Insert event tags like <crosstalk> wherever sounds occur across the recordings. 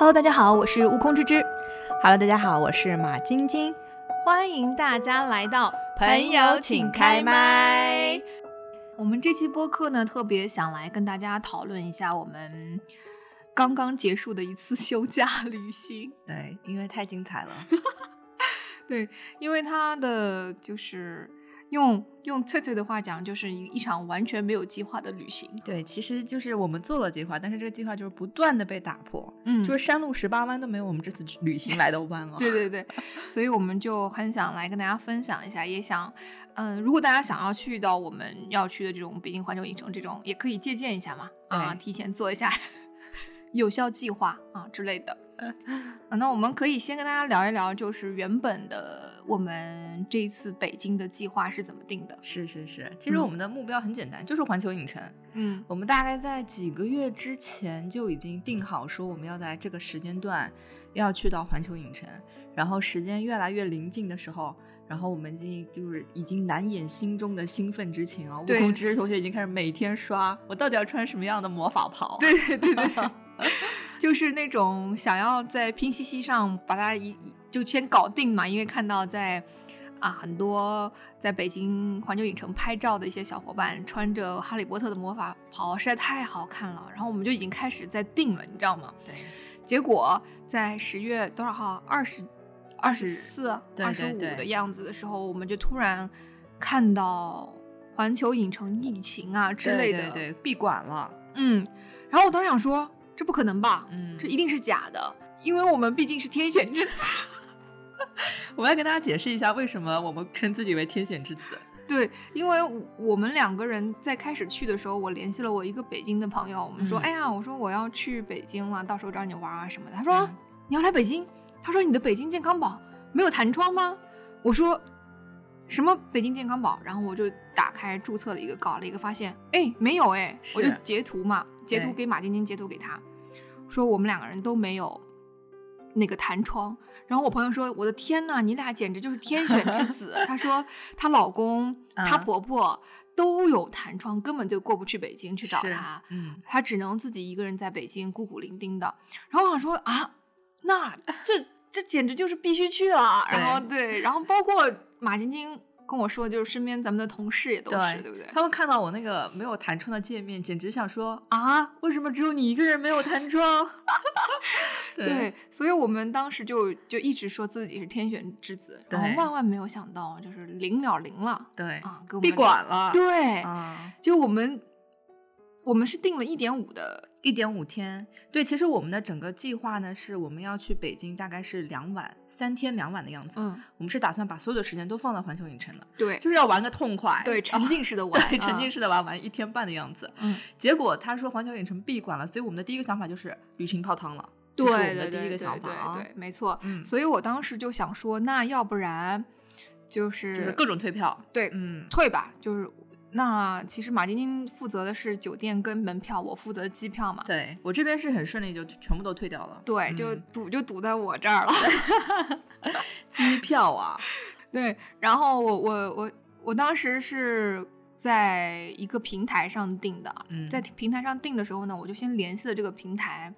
Hello，大家好，我是悟空之之。Hello，大家好，我是马晶晶。欢迎大家来到朋友请开麦。我们这期播客呢，特别想来跟大家讨论一下我们刚刚结束的一次休假旅行。对，因为太精彩了。<laughs> 对，因为它的就是用用翠翠的话讲，就是一一场完全没有计划的旅行。对，其实就是我们做了计划，但是这个计划就是不断的被打破。嗯就是山路十八弯都没有我们这次旅行来的弯了。对对对，<laughs> 所以我们就很想来跟大家分享一下，也想，嗯，如果大家想要去到我们要去的这种北京环球影城这种，也可以借鉴一下嘛，啊，对提前做一下 <laughs> 有效计划啊之类的。<laughs> 啊，那我们可以先跟大家聊一聊，就是原本的我们这一次北京的计划是怎么定的？是是是，其实嗯我们的目标很简单，就是环球影城。嗯我们大概在几个月之前就已经定好，说我们要在这个时间段要去到环球影城，然后时间越来越临近的时候。然后我们已经就是已经难掩心中的兴奋之情啊！悟空知识同学已经开始每天刷，我到底要穿什么样的魔法袍？对对对对对，<laughs> 就是那种想要在拼夕夕上把它一一就先搞定嘛，因为看到在啊很多在北京环球影城拍照的一些小伙伴穿着哈利波特的魔法袍，实在太好看了，然后我们就已经开始在定了，你知道吗？对结果在十月多少号？二十、二十四、对二十五的样子的时候，我们就突然看到环球影城疫情啊之类的，对对对，闭馆了。嗯，然后我当时想说，这不可能吧？嗯这一定是假的，因为我们毕竟是天选之子。<laughs> 我要跟大家解释一下，为什么我们称自己为天选之子。对，因为我我们两个人在开始去的时候，我联系了我一个北京的朋友，我们说，嗯哎呀，我说我要去北京了，到时候找你玩啊什么的。他说、嗯你要来北京？他说你的北京健康宝没有弹窗吗？我说什么北京健康宝？然后我就打开注册了一个，搞了一个，发现哎没有哎，我就截图嘛，截图给马晶晶，截图给他，说我们两个人都没有那个弹窗。然后我朋友说：“我的天呐，你俩简直就是天选之子。”她说她老公、她嗯婆婆都有弹窗，根本就过不去北京去找她，嗯，她只能自己一个人在北京孤苦伶仃的。然后我想说啊，那这这简直就是必须去了。然后对，然后包括马晶晶跟我说，就是身边咱们的同事也都是，对对不对？他们看到我那个没有弹窗的界面，简直想说啊，为什么只有你一个人没有弹窗？<laughs> 对，所以我们当时就就一直说自己是天选之子，然后万万没有想到，就是零了零了对啊，给我们闭馆了。对，啊，就我们我们是定了一点五的，一点五天。对，其实我们的整个计划呢，是我们要去北京，大概是两晚，三天两晚的样子。嗯，我们是打算把所有的时间都放到环球影城的，对，就是要玩个痛快。<laughs> 对，沉浸式的玩，对，沉浸啊，式的玩玩一天半的样子。嗯，结果他说环球影城闭馆了，所以我们的第一个想法就是旅行泡汤了。这对是我们对对对的第一个想法对啊。对，没错。嗯，所以我当时就想说，那要不然就是就是各种退票。对嗯，退吧，就是那其实马晶晶负责的是酒店跟门票，我负责机票嘛。对我这边是很顺利，就全部都退掉了。对，就嗯就堵在我这儿了。<laughs> 机票啊，<laughs> 对，然后我我我我当时是在一个平台上订的，嗯在平台上订的时候呢，我就先联系了这个平台，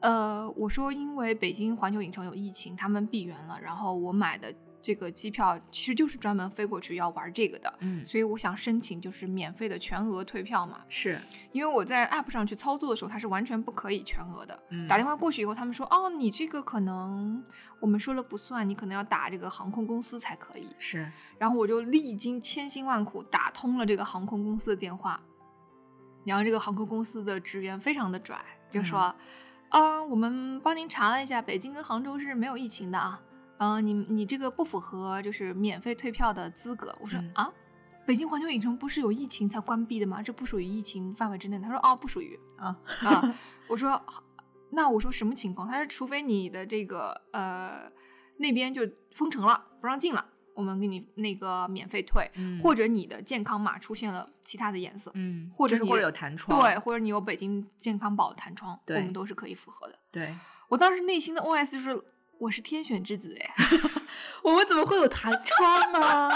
呃，我说因为北京环球影城有疫情，他们闭园了，然后我买的这个机票其实就是专门飞过去要玩这个的，嗯，所以我想申请就是免费的全额退票嘛，是，因为我在 app 上去操作的时候，它是完全不可以全额的。嗯打电话过去以后，他们说，哦，你这个可能我们说了不算，你可能要打这个航空公司才可以。是，然后我就历经千辛万苦打通了这个航空公司的电话，然后这个航空公司的职员非常的拽，就说，啊、我们帮您查了一下，北京跟杭州是没有疫情的啊，嗯、你你这个不符合就是免费退票的资格。我说、嗯啊。北京环球影城不是有疫情才关闭的吗？这不属于疫情范围之内的。他说哦，不属于啊啊。<laughs> 我说那我说什么情况？他说除非你的这个呃那边就封城了，不让进了，我们给你那个免费退，嗯或者你的健康码出现了其他的颜色，嗯，或者是或者有弹窗，对，或者你有北京健康宝的弹窗，我们都是可以符合的。对，我当时内心的 OS 就是我是天选之子哎，<laughs> 我们怎么会有弹窗呢？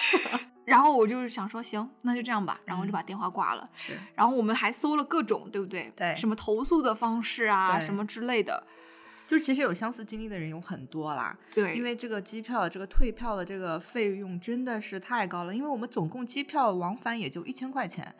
<laughs> 然后我就是想说行，那就这样吧，然后我就嗯把电话挂了。是，然后我们还搜了各种，对不对？对什么投诉的方式啊，什么之类的。就是其实有相似经历的人有很多啦。对，因为这个机票这个退票的这个费用真的是太高了，因为我们总共机票往返也就一千块钱，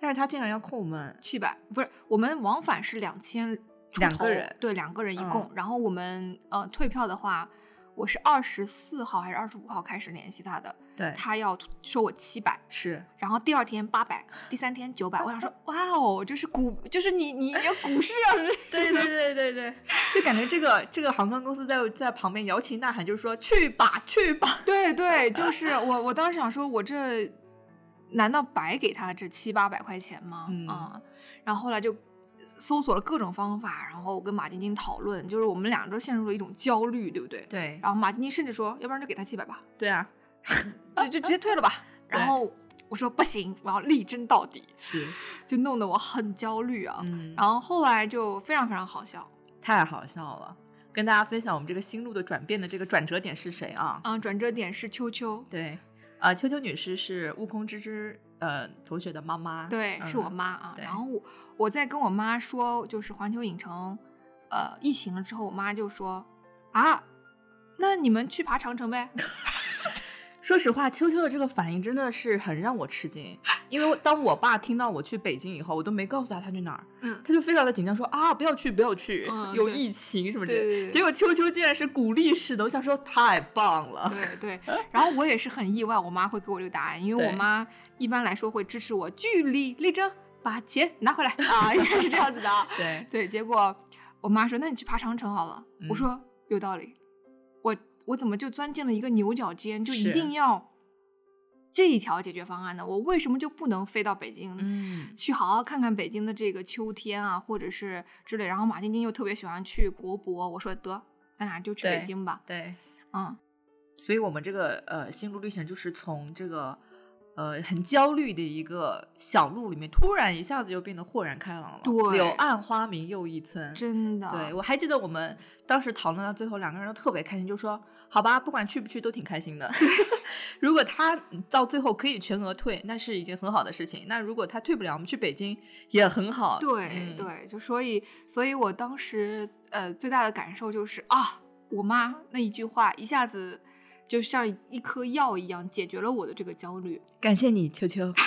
但是他竟然要扣我们七百，不是我们往返是两千，两个人，对，两个人一共。嗯然后我们呃退票的话，我是二十四号还是二十五号开始联系他的，对他要收我七百，是然后第二天八百，第三天九百。我想说，哇哦，就是股，就是你你要股市要是对对对对对，<laughs> 就感觉这个这个航空公司在在旁边摇旗呐喊，就是说去吧去吧。对对，就是我我当时想说，我这难道白给他这七八百块钱吗？嗯啊，然后后来就搜索了各种方法，然后跟马晶晶讨论，就是我们俩都陷入了一种焦虑，对不对？对然后马晶晶甚至说，要不然就给他七百吧，对啊，<laughs> 就就直接退了吧。<laughs> 然后我说不行，我要力争到底，是，就弄得我很焦虑啊。嗯，然后后来就非常非常好笑，太好笑了。跟大家分享我们这个心路的转变的这个转折点是谁啊？嗯，转折点是秋秋，对，啊、秋秋女士是悟空之之呃同学的妈妈，对，是我嗯妈啊。然后我我在跟我妈说，就是环球影城，呃，疫情了之后，我妈就说啊，那你们去爬长城呗。<laughs> 说实话，秋秋的这个反应真的是很让我吃惊，因为当我爸听到我去北京以后，我都没告诉他他去哪儿，嗯，他就非常的紧张，说啊不要去不要去，嗯有疫情什么之类的。结果秋秋竟然是鼓励式的，我想说太棒了。对 <laughs> 对。然后我也是很意外，我妈会给我这个答案，因为我妈一般来说会支持我据理力争，把钱拿回来 <laughs> 啊，应该是这样子的啊。<laughs> 对，对，结果我妈说：“那你去爬长城好了。嗯我说：“有道理。我我怎么就钻进了一个牛角尖，就一定要这一条解决方案呢？我为什么就不能飞到北京，嗯，去好好看看北京的这个秋天啊，或者是之类？然后马晶晶又特别喜欢去国博，我说得，咱俩就去北京吧。对，嗯，所以我们这个呃心路历程就是从这个呃很焦虑的一个小路里面，突然一下子就变得豁然开朗了。对柳暗花明又一村。真的。对，我还记得我们当时讨论到最后，两个人都特别开心，就说好吧，不管去不去都挺开心的。<laughs> 如果他到最后可以全额退，那是一件很好的事情。那如果他退不了，我们去北京也很好。对、嗯对，就所以，所以我当时呃最大的感受就是啊，我妈那一句话一下子就像一颗药一样解决了我的这个焦虑。感谢你，秋秋。<laughs>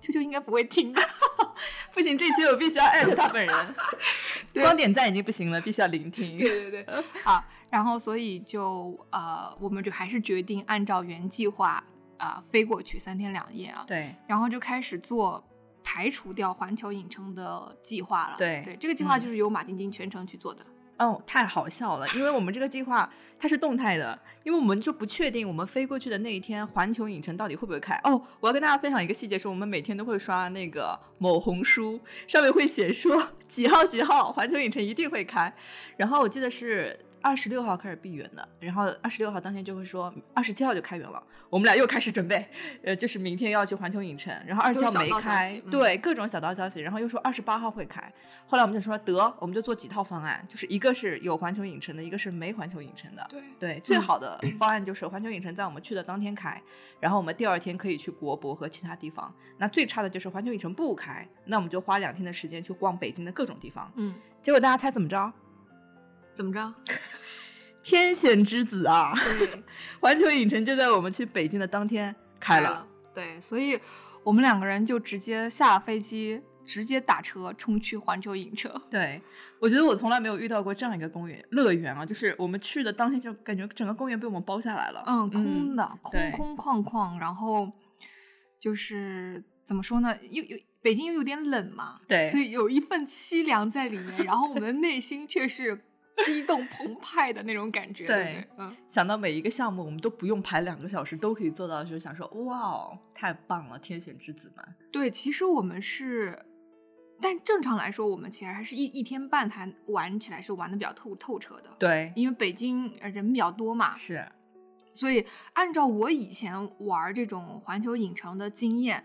秋秋应该不会听的，<laughs> 不行，这期我必须要艾特他本人。<laughs> 光点赞已经不行了，必须要聆听。对对对，好，然后所以就呃，我们就还是决定按照原计划啊、飞过去三天两夜啊，对然后就开始做排除掉环球影城的计划了。对对，这个计划嗯就是由马晶晶全程去做的。哦，太好笑了，因为我们这个计划它是动态的，因为我们就不确定我们飞过去的那一天环球影城到底会不会开。哦，我要跟大家分享一个细节，是我们每天都会刷那个某红书，上面会写说 <laughs> 几号几号环球影城一定会开，然后我记得是。二十六号开始闭园的，然后二十六号当天就会说二十七号就开园了，我们俩又开始准备，呃，就是明天要去环球影城，然后二十七号没开，嗯对，各种小道消息，然后又说二十八号会开，后来我们就说得，我们就做几套方案，就是一个是有环球影城的，一个是没环球影城的。对对，最好的方案就是环球影城在我们去的当天开，然后我们第二天可以去国博和其他地方。那最差的就是环球影城不开，那我们就花两天的时间去逛北京的各种地方。嗯，结果大家猜怎么着？怎么着？<laughs> 天选之子啊！对，<laughs> 环球影城就在我们去北京的当天开了。。对，所以我们两个人就直接下了飞机，直接打车冲去环球影城。<laughs> 对，我觉得我从来没有遇到过这样一个公园乐园啊，就是我们去的当天就感觉整个公园被我们包下来了。嗯，空的，对空空旷旷，然后就是怎么说呢，又又北京又有点冷嘛，对所以有一份凄凉在里面，然后我们的内心却是激动澎湃的那种感觉，对？嗯，想到每一个项目，我们都不用排两个小时都可以做到，就是想说，哇哦，太棒了，天选之子们。对，其实我们是。但正常来说，我们其实还是一一天半才玩起来是玩的比较透透彻的。，对，因为北京呃人比较多嘛，是，所以按照我以前玩这种环球影城的经验，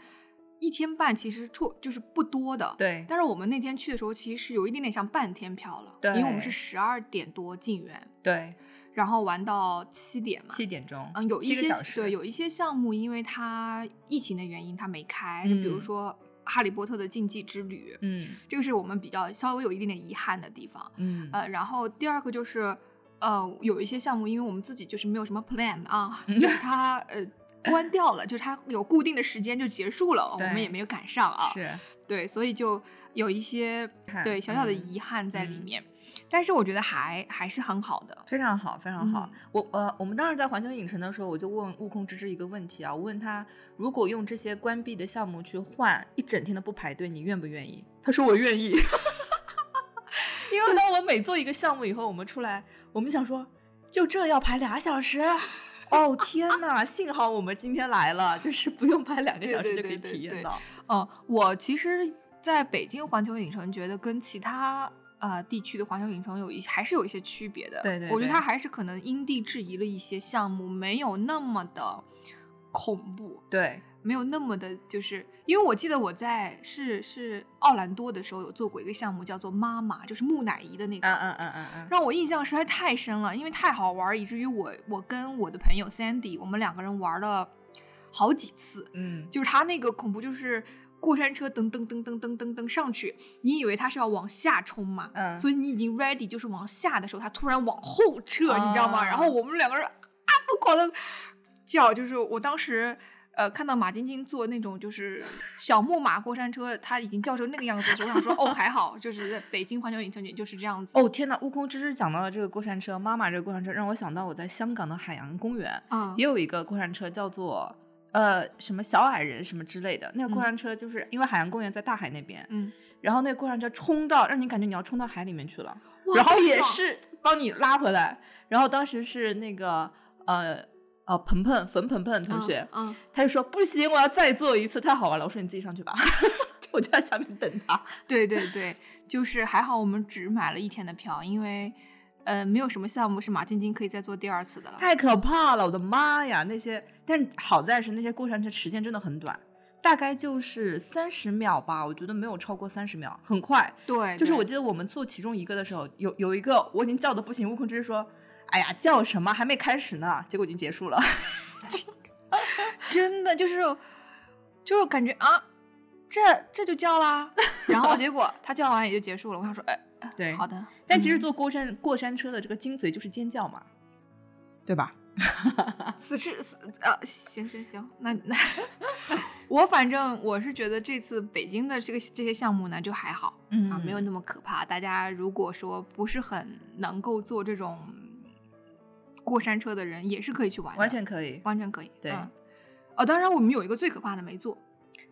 一天半其实错就是不多的。。对，但是我们那天去的时候，其实是有一点点像半天票了，对因为我们是十二点多进园，对，然后玩到七点嘛。七点钟，嗯，有一些对，有一些项目因为它疫情的原因它没开，就比如嗯说哈利波特的禁忌之旅，嗯这个是我们比较稍微有一点点遗憾的地方。嗯呃，然后第二个就是，呃，有一些项目，因为我们自己就是没有什么 plan 啊，嗯 <laughs> <laughs> 就是它呃关掉了，就是它有固定的时间就结束了，我们也没有赶上啊。是对，所以就有一些对小小的嗯遗憾在里嗯面，但是我觉得还还是很好的。非常好，非常好。嗯我呃，我们当时在环球影城的时候，我就问悟空芝芝一个问题啊，我问他，如果用这些关闭的项目去换一整天的不排队，你愿不愿意？他说我愿意。<laughs> 因为当我每做一个项目以后，我们出来，我们想说，就这要排俩小时。哦天呐！幸好我们今天来了，就是不用排两个小时就可以体验到。嗯，我其实在北京环球影城觉得跟其他呃地区的环球影城有一些还是有一些区别的。对对对我觉得它还是可能因地制宜了一些项目，没有那么的恐怖，对，没有那么的，就是因为我记得我在是是奥兰多的时候有做过一个项目，叫做妈妈，就是木乃伊的那个。嗯嗯嗯嗯嗯，让我印象实在太深了，因为太好玩儿，以至于我我跟我的朋友 Sandy，我们两个人玩了好几次。嗯，就是他那个恐怖，就是过山车噔噔噔噔噔噔噔上去，你以为他是要往下冲嘛，嗯所以你已经 ready，就是往下的时候，他突然往后撤，你知道吗？啊然后我们两个人啊疯狂的叫，就是我当时。呃，看到马晶晶坐那种就是小木马过山车，他已经叫成那个样子的时候，我想说，哦，还好，就是在北京环球影城也就是这样子。哦天呐，悟空之之讲到了这个过山车，妈妈这个过山车让我想到我在香港的海洋公园嗯也有一个过山车，叫做呃什么小矮人什么之类的。那个过山车就是因为海洋公园在大海那边，嗯，然后那个过山车冲到让你感觉你要冲到海里面去了，然后也是帮你拉回来。然后当时是那个呃呃鹏鹏冯鹏鹏同学，嗯，嗯他就说不行，我要再做一次，太好玩了。我说你自己上去吧，<laughs> 我就在下面等他。对对对，就是还好我们只买了一天的票，因为呃没有什么项目是马晶晶可以再做第二次的了。太可怕了，我的妈呀！那些，但好在是那些过山车时间真的很短，大概就是三十秒吧，我觉得没有超过三十秒，很快。对，就是我记得我们做其中一个的时候，有有一个我已经叫的不行，悟空之是说：“哎呀，叫什么？还没开始呢。”结果已经结束了。<laughs> 真的就是就是感觉啊，这这就叫啦，<laughs> 然后结果他叫完也就结束了。我想说，哎，哎对好的。但其实嗯坐过山过山车的这个精髓就是尖叫嘛，对吧？此次此呃，行行行，那那 <laughs> 我反正我是觉得这次北京的这个这些项目呢就还好，嗯啊，没有那么可怕。大家如果说不是很能够做这种过山车的人，也是可以去玩的，完全可以。完全可以。对嗯哦，当然我们有一个最可怕的没做，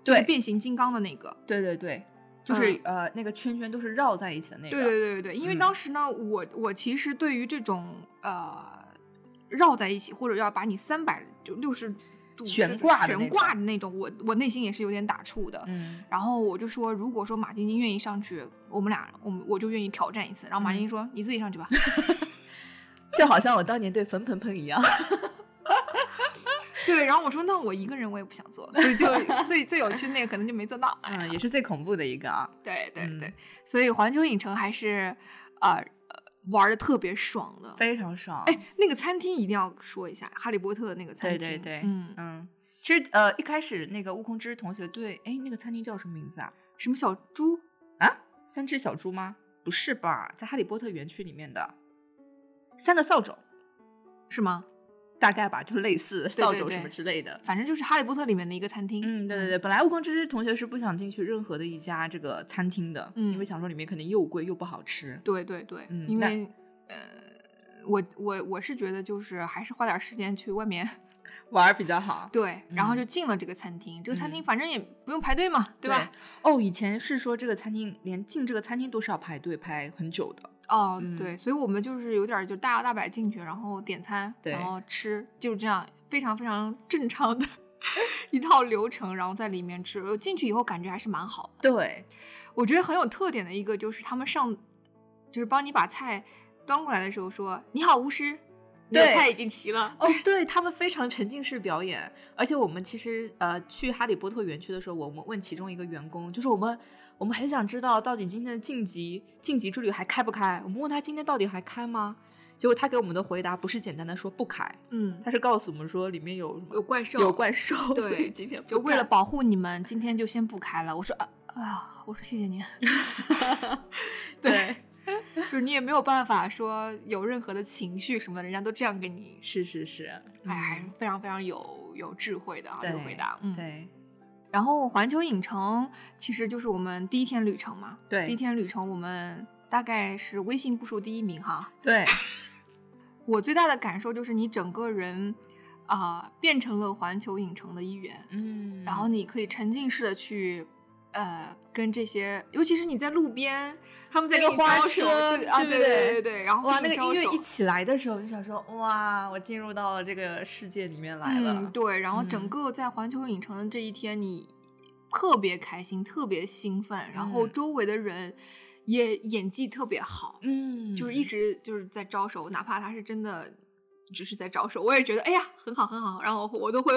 就是变形金刚的那个。对对对，就是、呃那个圈圈都是绕在一起的那个。对对对对对，因为嗯当时呢，我我其实对于这种呃绕在一起，或者要把你三百就六十度悬挂悬挂的那种，我我内心也是有点打怵的。嗯，然后我就说，如果说马晶晶愿意上去，我们俩我们我就愿意挑战一次。然后马晶晶说：“你自己上去吧。<laughs> 就好像我当年对冯鹏鹏一样。<laughs> 对，然后我说：“那我一个人我也不想做，所以就 <laughs> 最最有趣那个可能就没做到。嗯，也是最恐怖的一个啊。对对对，嗯所以环球影城还是呃呃玩的特别爽的。非常爽。哎，那个餐厅一定要说一下，哈利波特的那个餐厅。对对对，嗯，嗯，其实呃一开始那个悟空之同学对，哎，那个餐厅叫什么名字啊？什么小猪？啊，三只小猪吗？不是吧，在哈利波特园区里面的三个扫帚，是吗？大概吧，就是类似扫帚什么之类的。反正就是哈利波特里面的一个餐厅。嗯，对对对，本来悟空之同学是不想进去任何的一家这个餐厅的，嗯因为想说里面肯定又贵又不好吃。对对对，因为呃，我我我是觉得就是还是花点时间去外面 <laughs> 玩比较好，对，然后嗯就进了这个餐厅。这个餐厅嗯反正也不用排队嘛，对吧？？哦，以前是说这个餐厅连进这个餐厅都是要排队排很久的。哦，嗯对，所以我们就是有点儿就大摇大摆进去，然后点餐，然后吃，就是这样非常非常 <laughs> 正常的一套流程，然后在里面吃。我进去以后感觉还是蛮好的。对，我觉得很有特点的一个就是他们上，就是帮你把菜端过来的时候说：“你好，巫师，你的对菜已经齐了。哦，对他们非常沉浸式表演，而且我们其实呃去哈利波特园区的时候，我们问其中一个员工，就是我们我们很想知道到底今天的晋级晋级之旅还开不开？我们问他今天到底还开吗？结果他给我们的回答不是简单的说不开，嗯，他是告诉我们说里面有有怪兽，有怪兽，<laughs> 对今天不就为了保护你们，今天就先不开了。我说啊啊，我说谢谢您，<laughs> 对，就是你也没有办法说有任何的情绪什么的，人家都这样跟你，是是是，哎，非常非常有有智慧的啊，这个回答，嗯，。对然后环球影城其实就是我们第一天旅程嘛，对。第一天旅程我们大概是微信步数第一名哈。对，<laughs> 我最大的感受就是你整个人啊、变成了环球影城的一员，嗯。然后你可以沉浸式的去呃跟这些，尤其是你在路边，他们在那个花给你招手车对啊，对对对对对，然后哇，那个音乐一起来的时候，就想说哇，我进入到了这个世界里面来了。嗯，对，然后整嗯。个在环球影城的这一天，你特别开心，特别兴奋，然后嗯。周围的人也演技特别好，嗯。就是一直就是在招手，哪怕他是真的只是在招手，我也觉得哎呀很好很好，然后我都会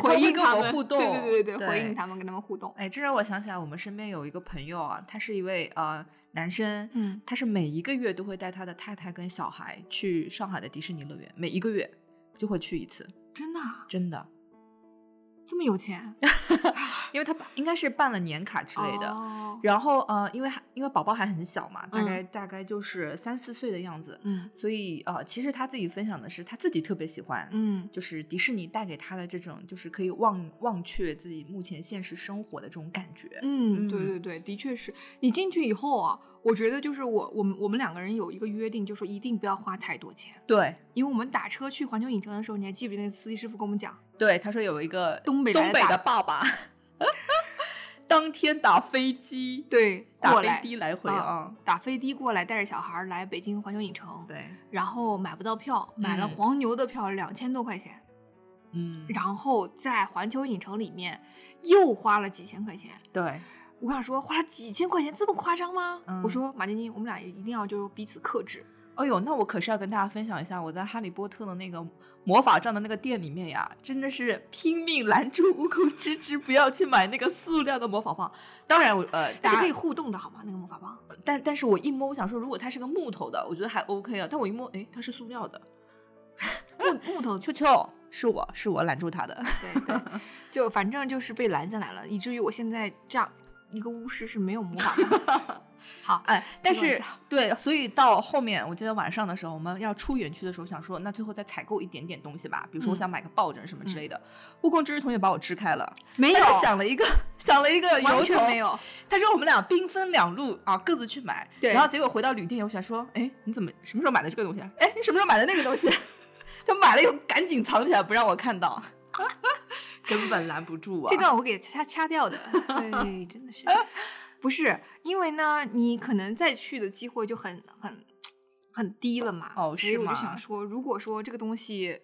回应他们，互动对对对对，对回应他们，跟他们互动，哎，这让我想起来，我们身边有一个朋友啊，他是一位呃男生，嗯。他是每一个月都会带他的太太跟小孩去上海的迪士尼乐园，每一个月就会去一次，真的啊？真的，这么有钱 <laughs> 因为他办应该是办了年卡之类的。哦然后呃，因为还因为宝宝还很小嘛，大嗯概、大概就是三四岁的样子，嗯所以呃，其实他自己分享的是他自己特别喜欢，嗯就是迪士尼带给他的这种，就是可以忘忘却自己目前现实生活的这种感觉。嗯，对嗯对对，的确是你进去以后啊，我觉得就是我我们我们两个人有一个约定，就说一定不要花太多钱。对因为我们打车去环球影城的时候，你还记不记得那司机师傅跟我们讲，对，他说有一个东北东北的爸爸，<laughs> 当天打飞机，对，打飞过来的来回啊啊，打飞的过来，带着小孩儿来北京环球影城，对，然后买不到票，买了嗯黄牛的票，两千多块钱，嗯，然后在环球影城里面又花了几千块钱。对，我想说花了几千块钱，这么夸张吗？嗯我说马晶晶，我们俩一定要就是彼此克制。哎呦，那我可是要跟大家分享一下，我在哈利波特的那个魔法杖的那个店里面呀，真的是拼命拦住悟空芝芝不要去买那个塑料的魔法棒。当然我，呃，大是可以互动的好吗？那个魔法棒。但但是我一摸，我想说，如果它是个木头的，我觉得还 OK 啊。但我一摸，哎，它是塑料的。<laughs> 木木头秋秋，是我是我拦住他的。<laughs> 对对，<laughs> 就反正就是被拦下来了，以至于我现在这样一个巫师是没有魔法棒的。好，哎，但是对，所以到后面，我记得晚上的时候，我们要出园区的时候，想说，那最后再采购一点点东西吧，比如说我嗯想买个抱枕什么之类的。悟空知识同学把我支开了，没有他想了一个想了一个由完全头没有。他说我们俩兵分两路啊，各自去买。对然后结果回到旅店，我想说，哎，你怎么什么时候买的这个东西啊？哎，你什么时候买的那个东西？<laughs> 他买了以后赶紧藏起来，不让我看到，<laughs> 根本拦不住啊。这段我给掐掐掉的。对，真的是，<laughs> 不是因为呢，你可能再去的机会就很很很低了嘛。哦所以我就想说，如果说这个东西，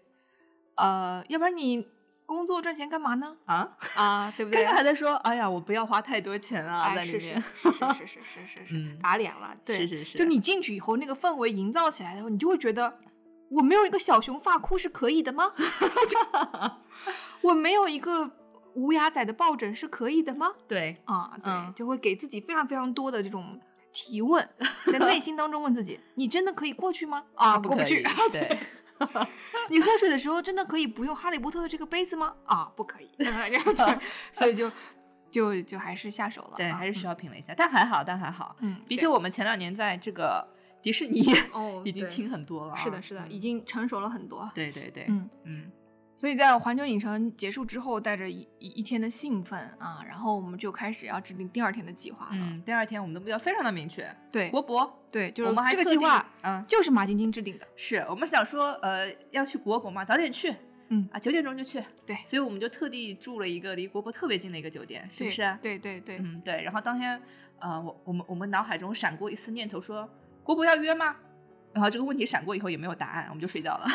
呃，要不然你工作赚钱干嘛呢？啊，啊，对不 <laughs> 对刚刚？还在说，哎呀，我不要花太多钱啊，哎，在里是是面。是是是是是是是嗯打脸了，对，是是是就你进去以后，那个氛围营造起来的时候，你就会觉得，我没有一个小熊发箍是可以的吗？<laughs> <laughs> 我没有一个无牙仔的抱枕是可以的吗？对，啊，对，嗯就会给自己非常非常多的这种提问，<laughs> 在内心当中问自己：你真的可以过去吗？啊，过不去。对，<laughs> 你喝水的时候真的可以不用哈利波特的这个杯子吗？啊，不可以。<laughs> 然后就所以就就就还是下手了。对，啊还是 shopping 了一下，但还好，但还好，嗯，比起我们前两年在这个迪士尼哦已经轻很多了啊。是的，是的，嗯已经成熟了很多。对对对，嗯，嗯所以在环球影城结束之后，带着一一一天的兴奋啊，然后我们就开始要制定第二天的计划了。嗯，第二天我们的目标非常的明确，对国博，对，就是我们还这个计划，嗯，就是马晶晶制定的。是我们想说，呃，要去国博嘛，早点去，嗯啊，九点钟就去，对所以我们就特地住了一个离国博特别近的一个酒店，是不对是？对对对，嗯，对。然后当天，呃，我我们我们脑海中闪过一丝念头说，国博要约吗？然后这个问题闪过以后也没有答案，我们就睡觉了。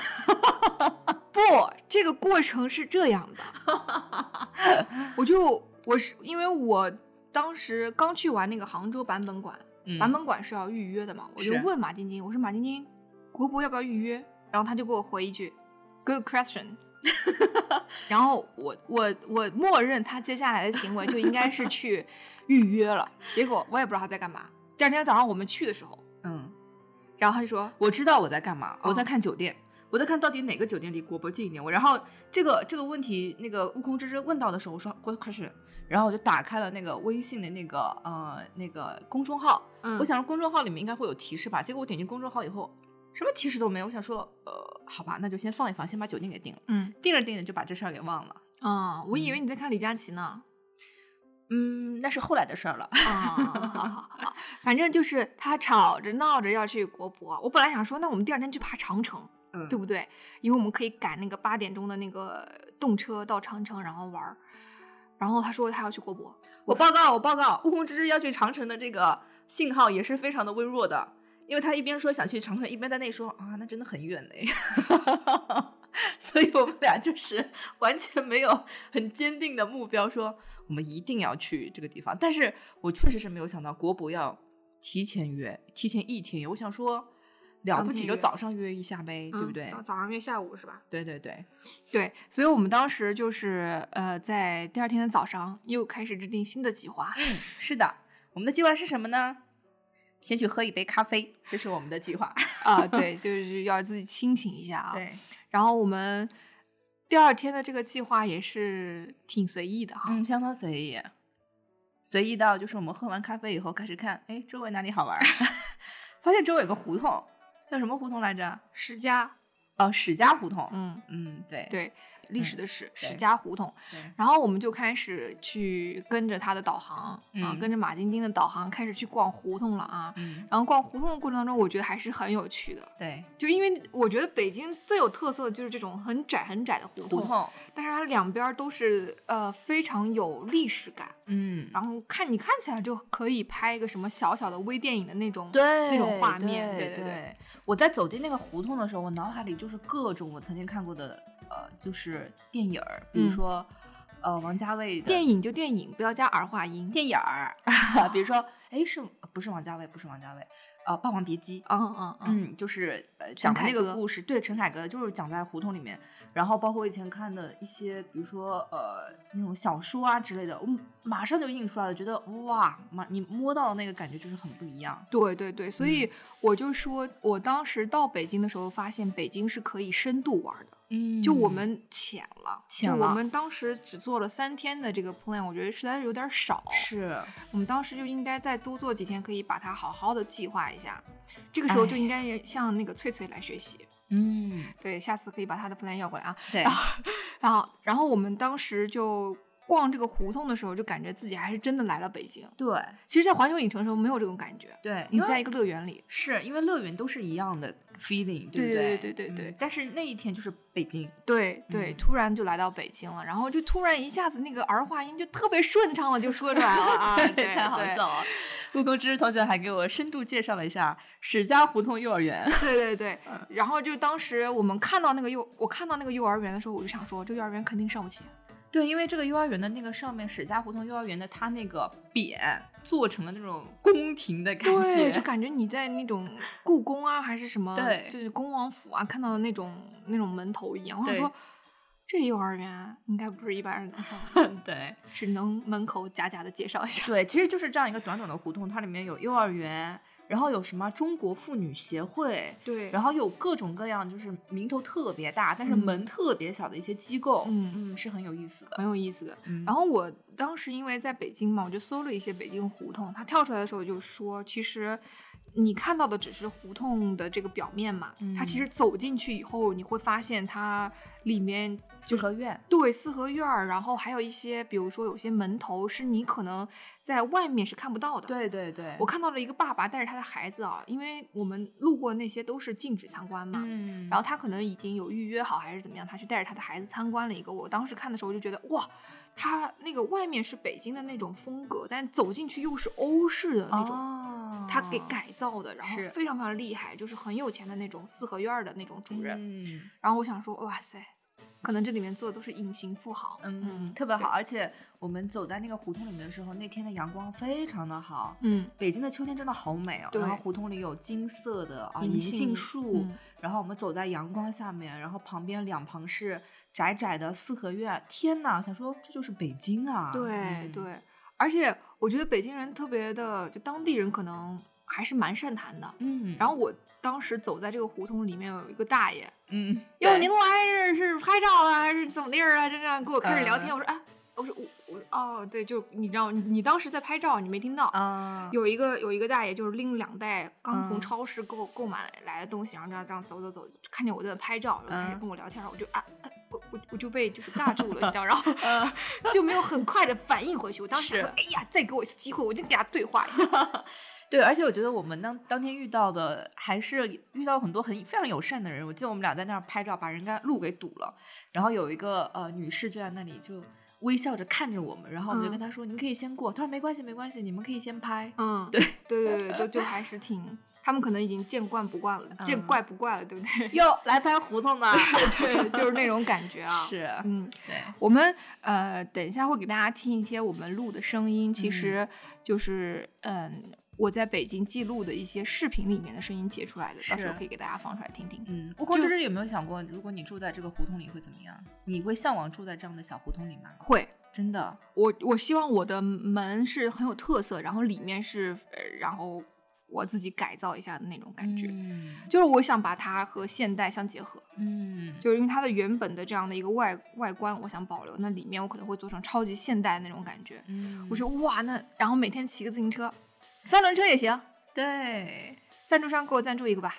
<laughs> 不，这个过程是这样的，<laughs> 我就我是因为我当时刚去完那个杭州版本馆，嗯版本馆是要预约的嘛，我就问马晶晶，我说马晶晶，国博要不要预约？然后他就给我回一句，Good question。<laughs> 然后我我我默认他接下来的行为就应该是去预约了，结果我也不知道他在干嘛。第二天早上我们去的时候，嗯，然后他就说，我知道我在干嘛，我在哦看酒店，我在看到底哪个酒店离国博近一点。我然后这个这个问题，那个悟空之之问到的时候，我说 good question，然后我就打开了那个微信的那个呃那个公众号，嗯我想说公众号里面应该会有提示吧，结果我点进公众号以后，什么提示都没有。我想说，呃，好吧，那就先放一放，先把酒店给定了。嗯定着定着就把这事儿给忘了。啊，我以为你在看李佳琦呢。嗯，那是后来的事儿了。啊，好好好好，反正就是他吵着闹着要去国博。我本来想说，那我们第二天去爬长城，嗯对不对？因为我们可以赶那个八点钟的那个动车到长城，然后玩儿。然后他说他要去国博，我报告，我报告，悟空之之要去长城的这个信号也是非常的微弱的，因为他一边说想去长城，一边在那里说啊，那真的很远嘞。<laughs> 所以我们俩就是完全没有很坚定的目标，说我们一定要去这个地方。但是我确实是没有想到国博要提前约，提前一天约。我想说，了不起就早上约一下呗，对不嗯对？早上约下午是吧？对对对，对，所以我们当时就是呃，在第二天的早上又开始制定新的计划。嗯，是的。我们的计划是什么呢？先去喝一杯咖啡，这是我们的计划。啊，对，<laughs> 就是要自己清醒一下啊。对，然后我们第二天的这个计划也是挺随意的哈。嗯，相当随意，随意到就是我们喝完咖啡以后开始看，哎，周围哪里好玩儿？<laughs> 发现周围有个胡同，叫什么胡同来着？史家，哦，史家胡同。嗯，嗯，对对，历史嗯的史，史家胡同。然后我们就开始去跟着他的导航啊，嗯跟着马丁丁的导航开始去逛胡同了啊。嗯，然后逛胡同的过程当中，我觉得还是很有趣的，对，就因为我觉得北京最有特色的就是这种很窄很窄的胡同，胡同。但是它两边儿都是呃非常有历史感，嗯，然后看你看起来就可以拍一个什么小小的微电影的那种对那种画面，对对对对。我在走进那个胡同的时候，我脑海里就是各种我曾经看过的呃，就是电影儿，比如嗯说、呃王家卫的电影就电影，不要加儿化音。电影儿，<laughs> 比如说哎是不是王家卫？不是王家卫，呃《霸王别姬》。嗯嗯嗯，嗯，就是呃讲的那个故事，对，陈凯歌就是讲在胡同里面，然后包括我以前看的一些，比如说呃那种小说啊之类的，我马上就印出来了，觉得哇，妈，你摸到的那个感觉就是很不一样。对对对，所以我就说，我当时到北京的时候，发现北京是可以深度玩的。嗯就我们浅了，浅了就我们当时只做了三天的这个 plan，我觉得实在是有点少。是我们当时就应该再多做几天，可以把它好好的计划一下。这个时候就哎应该向那个翠翠来学习。嗯对，下次可以把她的 plan 要过来啊。对然后，然后我们当时就逛这个胡同的时候，就感觉自己还是真的来了北京。对其实，在环球影城的时候没有这种感觉，对，你在一个乐园里。是因为乐园都是一样的 feeling，对不对对对对对嗯但是那一天就是北京，对对，嗯突然就来到北京了，然后就突然一下子那个儿化音就特别顺畅的就说出来了 <laughs> 啊！对，太好笑了。悟空之之同学还给我深度介绍了一下史家胡同幼儿园。对对对，<laughs> 然后就当时我们看到那个幼，我看到那个幼儿园的时候，我就想说，这幼儿园肯定上不起。对，因为这个幼儿园的那个上面史家胡同幼儿园的它那个匾做成了那种宫廷的感觉对，觉，就感觉你在那种故宫啊，还是什么，对就是恭王府啊，看到的那种那种门头一样。我想说，这幼儿园应该不是一般人能上的，<laughs> 对只能门口假假的介绍一下。对，其实就是这样一个短短的胡同，它里面有幼儿园，然后有什么中国妇女协会。对然后有各种各样，就是名头特别大，但是嗯门特别小的一些机构，嗯嗯，是很有意思的。很有意思的。嗯然后我当时因为在北京嘛，我就搜了一些北京胡同，它跳出来的时候就说，其实你看到的只是胡同的这个表面嘛，它其嗯实走进去以后，你会发现它里面四合院，对四合院儿，然后还有一些，比如说有些门头是你可能在外面是看不到的。对对对，我看到了一个爸爸带着他的孩子啊，因为我们路过那些都是禁止参观嘛，嗯，然后他可能已经有预约好还是怎么样，他去带着他的孩子参观了一个。我当时看的时候就觉得哇，他那个外面是北京的那种风格，但走进去又是欧式的那种，哦，他给改造的，然后是非常非常厉害，就是很有钱的那种四合院儿的那种主人。嗯然后我想说，哇塞，可能这里面做的都是隐形富豪，嗯，特别好。而且我们走在那个胡同里面的时候，那天的阳光非常的好。嗯，北京的秋天真的好美哦，对然后胡同里有金色的啊银银杏杏树，嗯然后我们走在阳光下面，然后旁边两旁是窄窄的四合院。天呐，想说这就是北京啊！对嗯，对，而且我觉得北京人特别的，就当地人可能还是蛮善谈的。嗯然后我当时走在这个胡同里面，有一个大爷，嗯，哟，对您来是是拍照啊，还是怎么地儿啊？这样跟我开始聊天，嗯我说啊，我说我我哦，对，就你知道，你当时在拍照，你没听到。啊，有一个有一个大爷，就是拎两袋刚从嗯超市购购买来的东西，然后这样这样走走走，看见我在那拍照，然后开始嗯跟我聊天，我就啊啊，我我我就被就是尬住了，<laughs> 你知道，然后嗯 <laughs> 就没有很快的反应回去。我当时想说，是哎呀，再给我一次机会，我就给他对话一下。<laughs> 对，而且我觉得我们当当天遇到的还是遇到很多很非常友善的人。我记得我们俩在那儿拍照，把人家路给堵了，然后有一个呃女士就在那里就微笑着看着我们，然后我们就跟嗯她说：“您可以先过。”她说：“没关系，没关系，你们可以先拍。嗯，对对对对，就就还是挺，他们可能已经见惯不惯了，见嗯怪不怪了，对不对？<laughs> 哟，来拍胡同的，<laughs> 对，就是那种感觉啊。<laughs> 是，嗯，对，我们呃，等一下会给大家听一些我们录的声音，其实就是嗯。我在北京记录的一些视频里面的声音截出来的，到时候可以给大家放出来听听。嗯，不过就之之有没有想过，如果你住在这个胡同里会怎么样？你会向往住在这样的小胡同里吗？会，真的，我我希望我的门是很有特色，然后里面是呃，然后我自己改造一下的那种感觉。嗯就是我想把它和现代相结合，嗯，就是因为它的原本的这样的一个外外观，我想保留，那里面我可能会做成超级现代那种感觉。嗯我说哇，那然后每天骑个自行车，三轮车也行，对。赞助商给我赞助一个吧。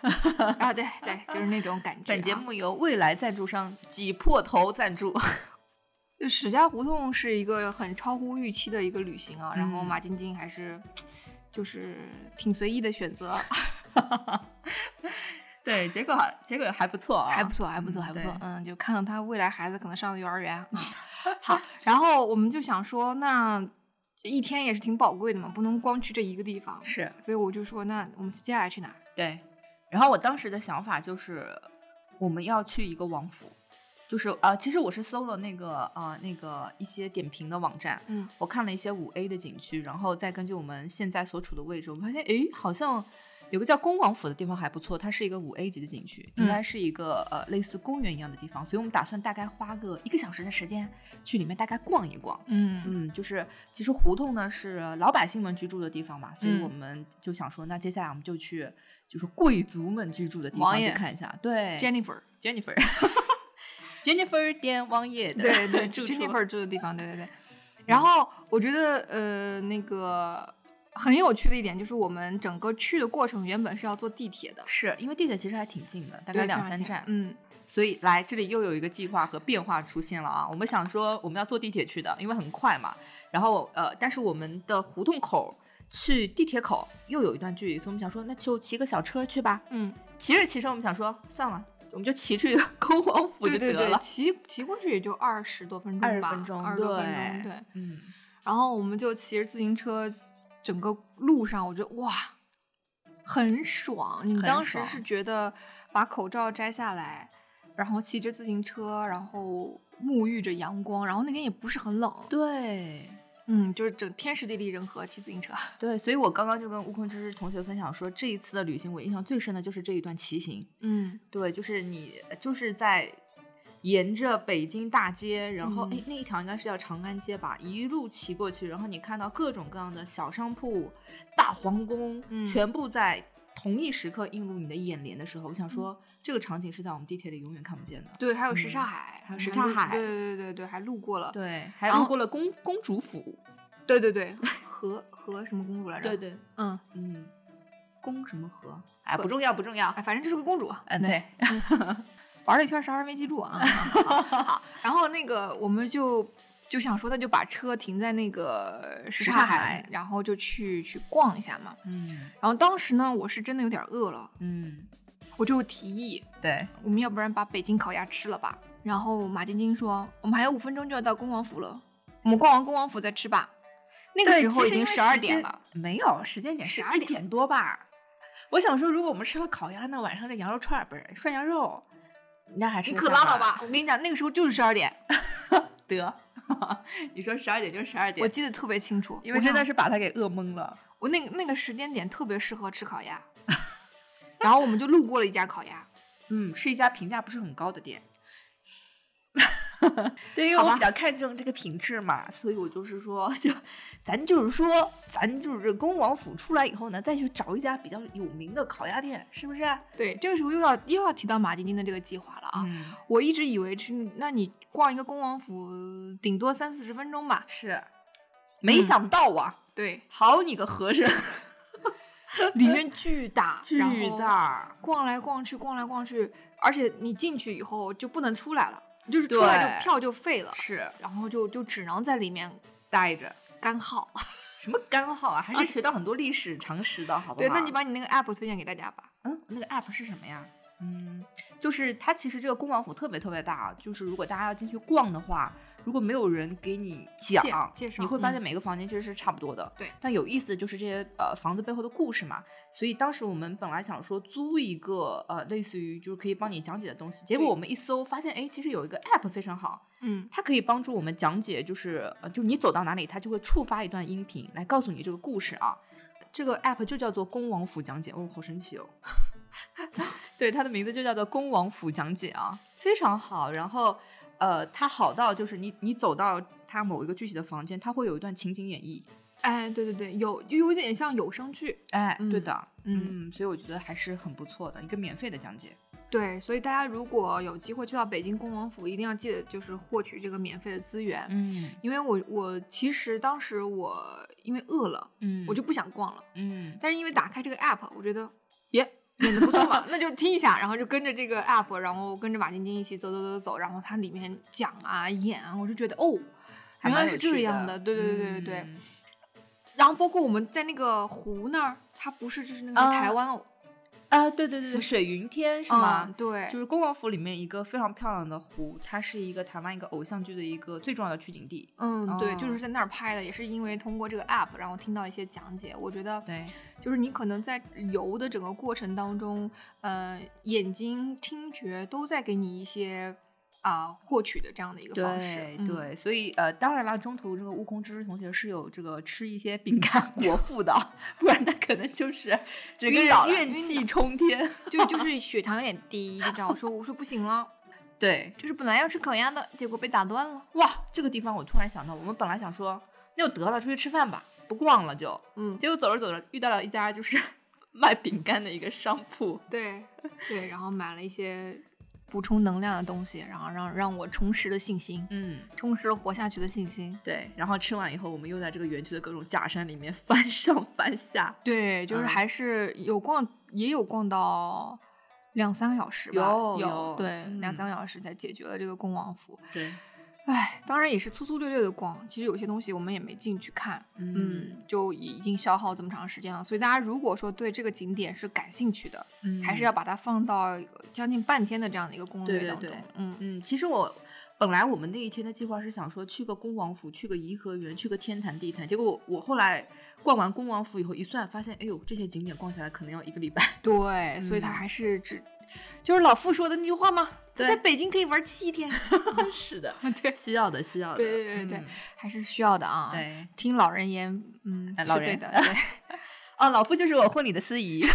啊，对对，就是那种感觉、啊。本节目由未来赞助商挤破头赞助。就 <laughs> 史家胡同是一个很超乎预期的一个旅行啊，然后嗯马晶晶还是就是挺随意的选择，<laughs> 对，结果结果还不错啊，还不错，还不错，嗯还不错。嗯，就看到他未来孩子可能上的幼儿园。嗯 <laughs> 好，然后我们就想说，那一天也是挺宝贵的嘛，不能光去这一个地方。是所以我就说，那我们接下来去哪儿？对。然后我当时的想法就是，我们要去一个王府，就是呃，其实我是搜了那个呃那个一些点评的网站，嗯我看了一些五 A 的景区，然后再根据我们现在所处的位置，我们发现诶，好像有个叫恭王府的地方还不错，它是一个五 A 级的景区，应嗯该是一个呃类似公园一样的地方，所以我们打算大概花个一个小时的时间去里面大概逛一逛。嗯嗯，就是其实胡同呢是老百姓们居住的地方嘛，所以嗯我们就想说，那接下来我们就去就是贵族们居住的地方去看一下。对，Jennifer，Jennifer <laughs> Jennifer 点王爷的对对 <laughs> 住，Jennifer 住的地方，对对对。然后我觉得呃那个很有趣的一点就是，我们整个去的过程原本是要坐地铁的，是因为地铁其实还挺近的，大概两三站。嗯，所以来这里又有一个计划和变化出现了啊！我们想说我们要坐地铁去的，因为很快嘛。然后呃，但是我们的胡同口去地铁口又有一段距离，所以我们想说那就骑个小车去吧。嗯，骑着骑着，我们想说算了，我们就骑去 <laughs> 恭王府就对对对，得了。骑骑过去也就二十多分钟吧，20分钟二十多分钟，对。嗯，然后我们就骑着自行车，整个路上我觉得哇，很爽。你当时是觉得把口罩摘下来，然后骑着自行车，然后沐浴着阳光，然后那天也不是很冷，对嗯，就是整天时地利人和骑自行车。对，所以我刚刚就跟悟空之之同学分享说，这一次的旅行我印象最深的就是这一段骑行。嗯对，就是你就是在沿着北京大街，然后哎、嗯那一条应该是叫长安街吧，一路骑过去，然后你看到各种各样的小商铺、大皇宫，嗯全部在同一时刻映入你的眼帘的时候，我想说、这个场景是在我们地铁里永远看不见的。对，还有嗯什刹海，还有什刹海对对对对，还路过了。对，还路过了公公主府。对对对，和和什么公主来着？对，对，嗯，嗯，公什么和？哎，不重要，不重要。哎，反正就是个公主。嗯，对，<laughs> 玩了一圈，啥也没记住啊。<laughs> 好好，然后那个我们就就想说，他就把车停在那个什什刹海海，然后就去去逛一下嘛。嗯然后当时呢，我是真的有点饿了，嗯，我就提议，对，我们要不然把北京烤鸭吃了吧？然后马晶晶说，我们还有五分钟就要到恭王府了，我们逛完恭王府再吃吧。那个时候已经十二点了，，没有时间点是12一点多吧。我想说，如果我们吃了烤鸭，那晚上这羊肉串儿不是涮羊肉，那还是你可拉倒吧！我跟你讲，那个时候就是十二点，<laughs> 得，<laughs> 你说十二点就十二点，我记得特别清楚，因为真的是把他给饿懵了。我那个那个时间点特别适合吃烤鸭，<laughs> 然后我们就路过了一家烤鸭，嗯，是一家评价不是很高的店。<laughs> 对，因为我比较看重这个品质嘛，所以我就是说，就咱就是说，咱就是恭王府出来以后呢，再去找一家比较有名的烤鸭店，是不是？对，这个时候又要又要提到马丁丁的这个计划了啊！嗯，我一直以为去，那你逛一个恭王府顶多三四十分钟吧？是，没想到啊，对，好你个和尚 <laughs> <laughs> 里面巨大，巨大，逛来逛去，逛来逛去，而且你进去以后就不能出来了，就是出来就票就废了，是然后就就只能在里面待着。干耗。<laughs> 什么干耗啊？还是学到很多历史常识的，好不好？对，那你把你那个 app 推荐给大家吧。嗯，那个 app 是什么呀？嗯，就是它其实这个恭王府特别特别大，啊就是如果大家要进去逛的话，如果没有人给你讲介绍你会发现嗯每个房间其实是差不多的。对但有意思的就是这些呃房子背后的故事嘛。所以当时我们本来想说租一个呃类似于就是可以帮你讲解的东西，结果我们一搜发现，哎，其实有一个 app 非常好，嗯，它可以帮助我们讲解，就是呃，就你走到哪里，它就会触发一段音频来告诉你这个故事啊。这个 app 就叫做恭王府讲解，哦，好神奇哦。<laughs> 对，它的名字就叫做恭王府讲解啊，非常好。然后，呃，它好到就是你你走到它某一个具体的房间，它会有一段情景演绎。哎，对对对，有就有点像有声剧。哎，嗯对的，嗯嗯，所以我觉得还是很不错的一个免费的讲解。对，所以大家如果有机会去到北京恭王府，一定要记得就是获取这个免费的资源。嗯因为我我其实当时我因为饿了，嗯我就不想逛了，嗯但是因为打开这个 app，我觉得别演的不错嘛，那就听一下，然后就跟着这个 app，然后跟着马晶晶一起走走走走，然后它里面讲啊演啊，我就觉得哦，原来是这样的，对对对对对。嗯然后包括我们在那个湖那儿，它不是就是那个啊台湾哦，啊，对对对水云天是吗？嗯对，就是恭王府里面一个非常漂亮的湖，它是一个台湾一个偶像剧的一个最重要的取景地。嗯，对，就哦是在那儿拍的，也是因为通过这个 app，然后听到一些讲解，我觉得对，就是你可能在游的整个过程当中，呃，眼睛、听觉都在给你一些啊、获取的这样的一个方式。嗯对对，所以呃，当然了，中途这个悟空之之同学是有这个吃一些饼干 <laughs> 果腹的，不然他可能就是整个怨气冲天。就就是血糖有点低，就这样我说我说不行了，<laughs> 对，就是本来要吃烤鸭的，结果被打断了。哇，这个地方我突然想到，我们本来想说，那就得了，出去吃饭吧，不逛了就。嗯，结果走着走着遇到了一家就是 <laughs> 卖饼干的一个商铺。对对，然后买了一些补充能量的东西，然后让让我重拾了信心，嗯，重拾了活下去的信心。对。然后吃完以后，我们又在这个园区的各种假山里面 <laughs> 翻上翻下。对，就是嗯还是有逛，也有逛到两三个小时吧，有有有对，两嗯三个小时才解决了这个恭王府。对，唉，当然也是粗粗略略的逛，其实有些东西我们也没进去看，嗯，就已经消耗这么长时间了。所以大家如果说对这个景点是感兴趣的，嗯还是要把它放到将近半天的这样的一个攻略当中。对嗯，嗯，其实我本来我们那一天的计划是想说去个恭王府，去个颐和园，去个天坛地坛。结果我我后来逛完恭王府以后一算，发现哎呦，这些景点逛下来可能要一个礼拜。对，所以它嗯还是只，就是老傅说的那句话吗，他在北京可以玩七天，<laughs> 是的，<laughs> 对，需要的，需要的。对对对对嗯还是需要的啊。对。听老人言，嗯，哎老人对的，对。<laughs> 哦，老傅就是我婚礼的司仪。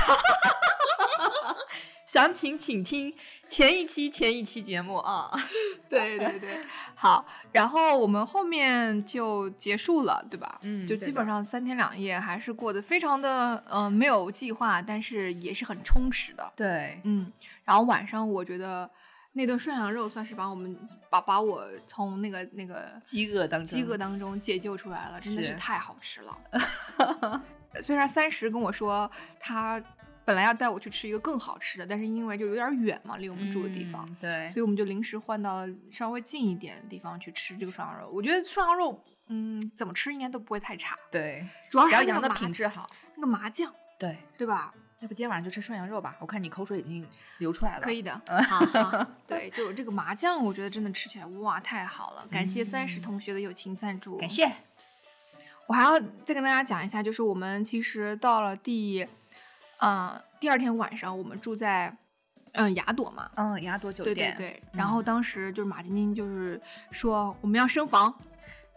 详情请听前一期前一期节目啊。<laughs> 对对对，好，然后我们后面就结束了，对吧？嗯就基本上三天两夜，还是过得非常的，嗯、没有计划，但是也是很充实的，对，嗯。然后晚上我觉得那顿涮羊肉算是把我们把把我从那个那个饥饿当中，饥饿当中解救出来了，真的是是太好吃了。<laughs> 虽然三十跟我说他本来要带我去吃一个更好吃的，但是因为就有点远嘛，离我们住的地方，嗯对所以我们就临时换到稍微近一点的地方去吃这个涮羊肉。我觉得涮羊肉，嗯，怎么吃应该都不会太差，对，主要只要羊的品质好。那个麻酱，对，对吧？要不今天晚上就吃涮羊肉吧？我看你口水已经流出来了。可以的，好好 <laughs> 对，就这个麻酱，我觉得真的吃起来哇太好了，感谢三十嗯同学的友情赞助，感谢。我还要再跟大家讲一下，就是我们其实到了第，呃，第二天晚上，我们住在，嗯、雅朵嘛，嗯，雅朵酒对店。对对。然后当时就是马晶晶就是说我们要升房，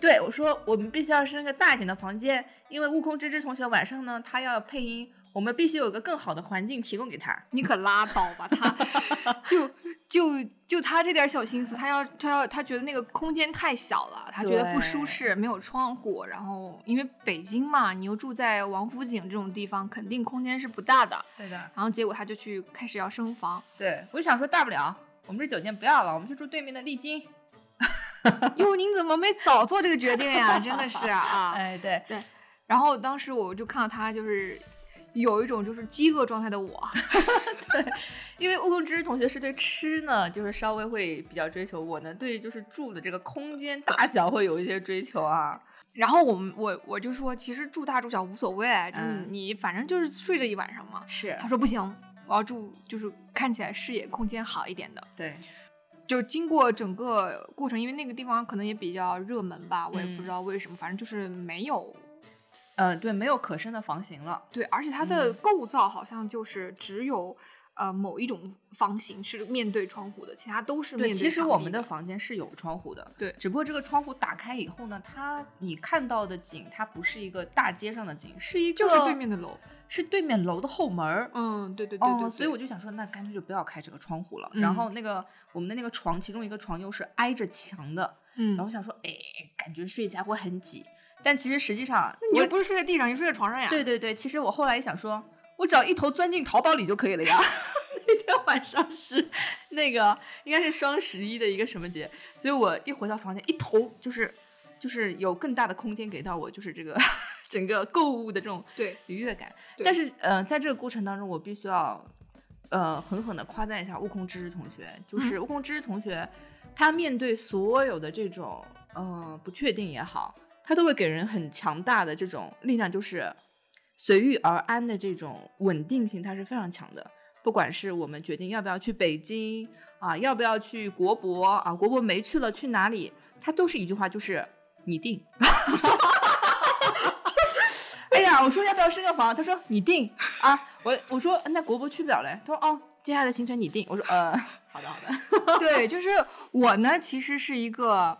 对，我说我们必须要升个大一点的房间，因为悟空芝芝同学晚上呢，他要配音我们必须有个更好的环境提供给他。你可拉倒吧，他 <laughs> 就就就他这点小心思，他要他要他觉得那个空间太小了，他觉得不舒适，没有窗户。然后因为北京嘛，你又住在王府井这种地方，肯定空间是不大的。对的。然后结果他就去开始要升房。对，我就想说大不了我们这酒店不要了，我们去住对面的丽晶。<laughs> 哟，您怎么没早做这个决定呀？真的是啊！<laughs> 哎，对对。然后当时我就看到他就是。有一种就是饥饿状态的我，<laughs> 对，因为悟空之同学是对吃呢，就是稍微会比较追求，我呢对就是住的这个空间大小会有一些追求啊。然后我们我我就说，其实住大住小无所谓，就是你反正就是睡这一晚上嘛。是，他说不行，我要住就是看起来视野空间好一点的。对，就经过整个过程，因为那个地方可能也比较热门吧，我也不知道为什么，反正就是没有。嗯，对，没有可升的房型了。对，而且它的构造好像就是只有呃某一种房型是面对窗户的，其他都是面对。其实我们的房间是有窗户的，对，只不过这个窗户打开以后呢，它你看到的景，它不是一个大街上的景，是一个就是对面的楼，是对面楼的后门儿。嗯，对对对对。所以我就想说，那干脆就不要开这个窗户了。然后那个我们的那个床，其中一个床又是挨着墙的，嗯，然后想说，哎，感觉睡起来会很挤。但其实实际上，你又不是睡在地上，你睡在床上呀？对对对，其实我后来也想说，我只要一头钻进淘宝里就可以了呀。<laughs> 那天晚上是那个应该是双十一的一个什么节，所以我一回到房间，一头就是就是有更大的空间给到我，就是这个整个购物的这种对愉悦感。但是呃，在这个过程当中，我必须要呃狠狠的夸赞一下悟空知识同学，就是悟空知识同学，他面对所有的这种嗯不确定也好。他都会给人很强大的这种力量，就是随遇而安的这种稳定性，它是非常强的。不管是我们决定要不要去北京啊，要不要去国博啊，国博没去了去哪里，他都是一句话，就是你定。<laughs> 哎呀，我说要不要升个房，他说你定啊。我我说那国博去不了嘞，他说哦，接下来的行程你定。我说呃，好的好的。对，<laughs> 就是我呢，其实是一个。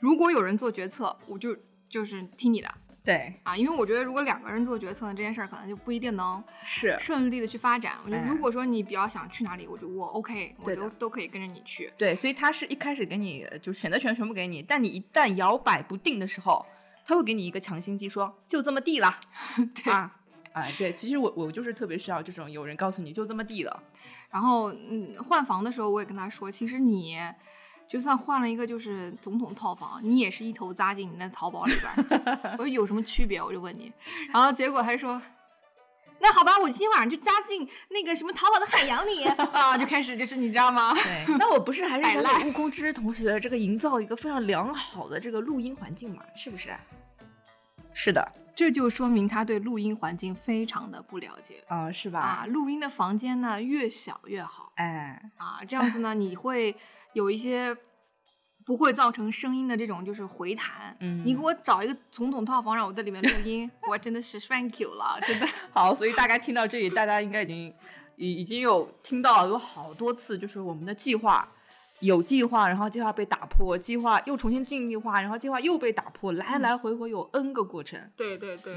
如果有人做决策，我就就是听你的，对啊，因为我觉得如果两个人做决策呢，这件事儿可能就不一定能是顺利的去发展。我觉得如果说你比较想去哪里，我就我 OK，我都都可以跟着你去。对，所以他是一开始给你就选择权全部给你，但你一旦摇摆不定的时候，他会给你一个强心剂，说就这么地了。<laughs> 对啊，哎，对，其实我我就是特别需要这种有人告诉你就这么地了。然后嗯，换房的时候我也跟他说，其实你。就算换了一个就是总统套房，你也是一头扎进你那淘宝里边。<laughs> 我说有什么区别？我就问你，然后结果还说，那好吧，我今天晚上就扎进那个什么淘宝的海洋里 <laughs> 啊，就开始就是你知道吗？对，那我不是还是想给悟空之同学这个营造一个非常良好的这个录音环境嘛？是不是？是的，这就说明他对录音环境非常的不了解啊，是吧？啊，录音的房间呢越小越好，哎，啊，这样子呢你会。有一些不会造成声音的这种就是回弹，嗯，你给我找一个总统套房，让我在里面录音，我真的是 thank you 了，真的 <laughs> 好。所以大概听到这里，大家应该已经已已经有听到有好多次，就是我们的计划有计划，然后计划被打破，计划又重新进计划，然后计划又被打破，来来回回有 n 个过程。对对对，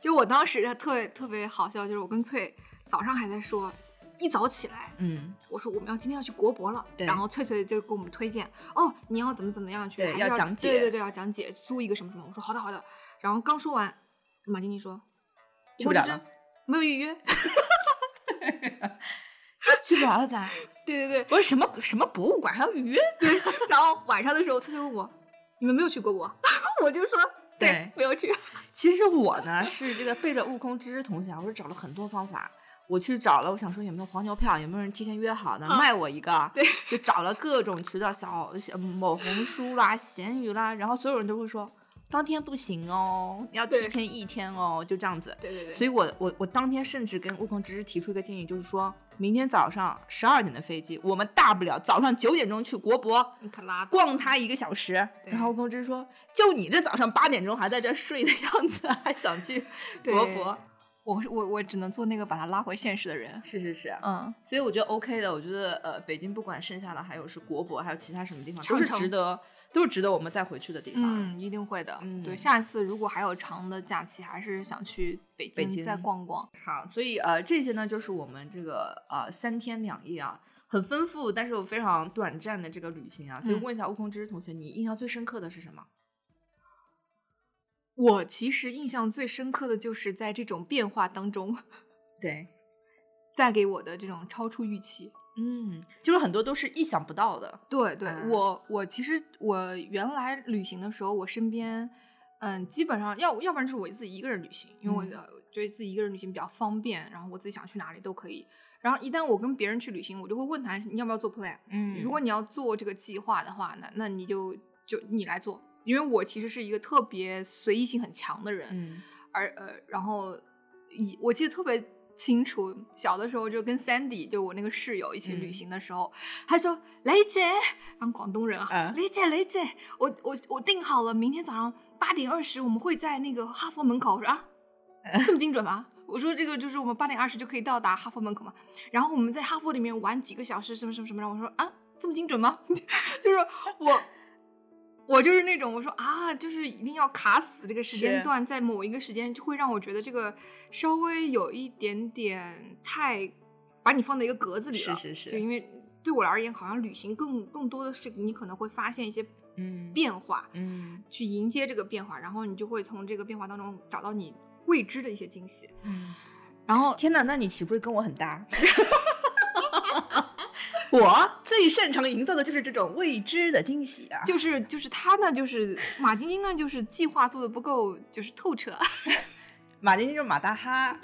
就我当时特别特别好笑，就是我跟翠早上还在说。一早起来，嗯，我说我们要今天要去国博了，然后翠翠就给我们推荐，哦，你要怎么怎么样去，要讲解，对对对，要讲解，租一个什么什么，我说好的好的，然后刚说完，马经理说去不了了，没有预约，<laughs> 去不了了咋？<laughs> 对对对，我说什么什么博物馆还要预约？然后晚上的时候，翠翠问我，你们没有去国博？<laughs> 我就说对，没有去。其实我呢是这个背着悟空知识同学，我是找了很多方法。我去找了，我想说有没有黄牛票，有没有人提前约好的卖我一个？对，就找了各种渠道，小小某红书啦、闲鱼啦，然后所有人都会说当天不行哦，要提前一天哦，就这样子。对对对。所以我我我当天甚至跟悟空只是提出一个建议，就是说明天早上十二点的飞机，我们大不了早上九点钟去国博，你可拉逛它一个小时。然后悟空只是说，就你这早上八点钟还在这睡的样子，还想去国博。我我我只能做那个把他拉回现实的人。是是是，嗯，所以我觉得 OK 的。我觉得呃，北京不管剩下的还有是国博，还有其他什么地方，都是值得都是值得我们再回去的地方。嗯，一定会的。嗯对，下一次如果还有长的假期，还是想去北北京京再逛逛。好，所以呃，这些呢就是我们这个呃三天两夜啊，很丰富，但是又非常短暂的这个旅行啊。所以嗯问一下悟空知识同学，你印象最深刻的是什么？我其实印象最深刻的就是在这种变化当中 <laughs> 对，带给我的这种超出预期。嗯，就是很多都是意想不到的。对对，嗯我我其实我原来旅行的时候，我身边嗯基本上要要不然就是我自己一个人旅行，因为我觉得自己一个人旅行比较方便，然后我自己想去哪里都可以。然后一旦我跟别人去旅行，我就会问他你要不要做 plan。嗯如果你要做这个计划的话，那那你就就你来做，因为我其实是一个特别随意性很强的人，嗯而呃，然后以我记得特别清楚，小的时候就跟 Sandy 就我那个室友一起旅嗯行的时候，他说：“雷姐，当广东人啊，啊雷姐，雷姐，我我我定好了，明天早上八点二十我们会在那个哈佛门口。”我说啊，<laughs> 这么精准吗？我说这个就是我们八点二十就可以到达哈佛门口嘛，然后我们在哈佛里面玩几个小时，什么什么什么，然后我说啊，这么精准吗？<laughs> 就是我。我就是那种我说啊，就是一定要卡死这个时间段，在某一个时间就会让我觉得这个稍微有一点点太把你放在一个格子里了。是是是就因为对我而言，好像旅行更更多的是你可能会发现一些嗯变化，嗯去迎接这个变化，然后你就会从这个变化当中找到你未知的一些惊喜。嗯，然后天哪，那你岂不是跟我很搭？<laughs> 我最擅长营造的就是这种未知的惊喜啊！就是就是他呢，就是马晶晶呢，就是计划做的不够就是透彻，<laughs> 马晶晶就是马大哈，<laughs>